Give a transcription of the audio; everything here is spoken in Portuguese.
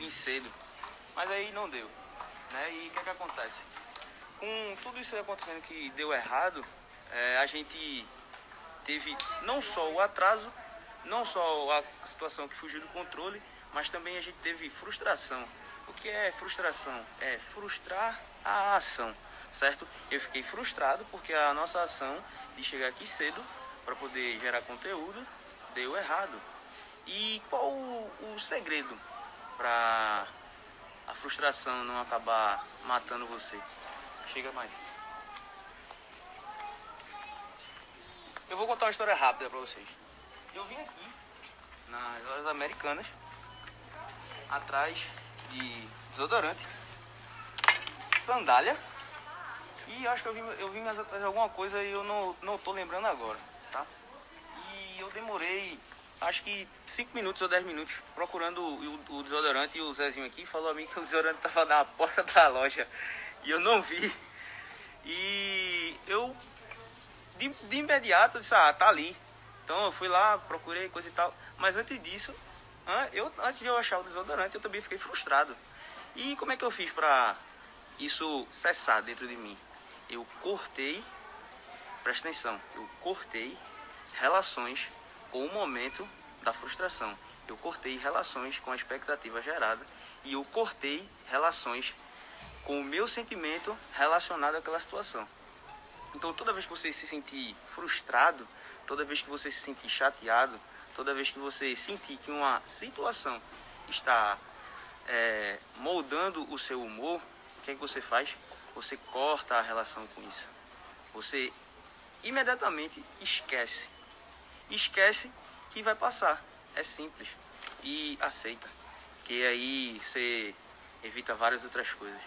vir cedo. Mas aí não deu. Né? E o que, é que acontece? Com tudo isso acontecendo que deu errado, é, a gente teve não só o atraso, não só a situação que fugiu do controle, mas também a gente teve frustração. O que é frustração? É frustrar a ação, certo? Eu fiquei frustrado porque a nossa ação de chegar aqui cedo para poder gerar conteúdo deu errado. E qual o, o segredo para a frustração não acabar matando você? Chega mais. Eu vou contar uma história rápida para vocês. Eu vim aqui nas lojas americanas atrás de desodorante, sandália e acho que eu vim, eu vim mais atrás de alguma coisa e eu não, não tô lembrando agora, tá? E eu demorei acho que 5 minutos ou 10 minutos procurando o, o, desodorante e o Zezinho aqui falou a mim que o desodorante tava na porta da loja e eu não vi. E eu de, de imediato disse, ah, tá ali. Então eu fui lá, procurei coisa e tal. Mas antes disso, eu, antes de eu achar o desodorante, eu também fiquei frustrado. E como é que eu fiz para isso cessar dentro de mim? Eu cortei, presta atenção, eu cortei relações com o momento da frustração. Eu cortei relações com a expectativa gerada e eu cortei relações com o meu sentimento relacionado àquela situação. Então, toda vez que você se sentir frustrado, toda vez que você se sentir chateado, toda vez que você sentir que uma situação está é, moldando o seu humor, o que, é que você faz? Você corta a relação com isso. Você imediatamente esquece. Esquece que vai passar. É simples. E aceita. Que aí você evita várias outras coisas.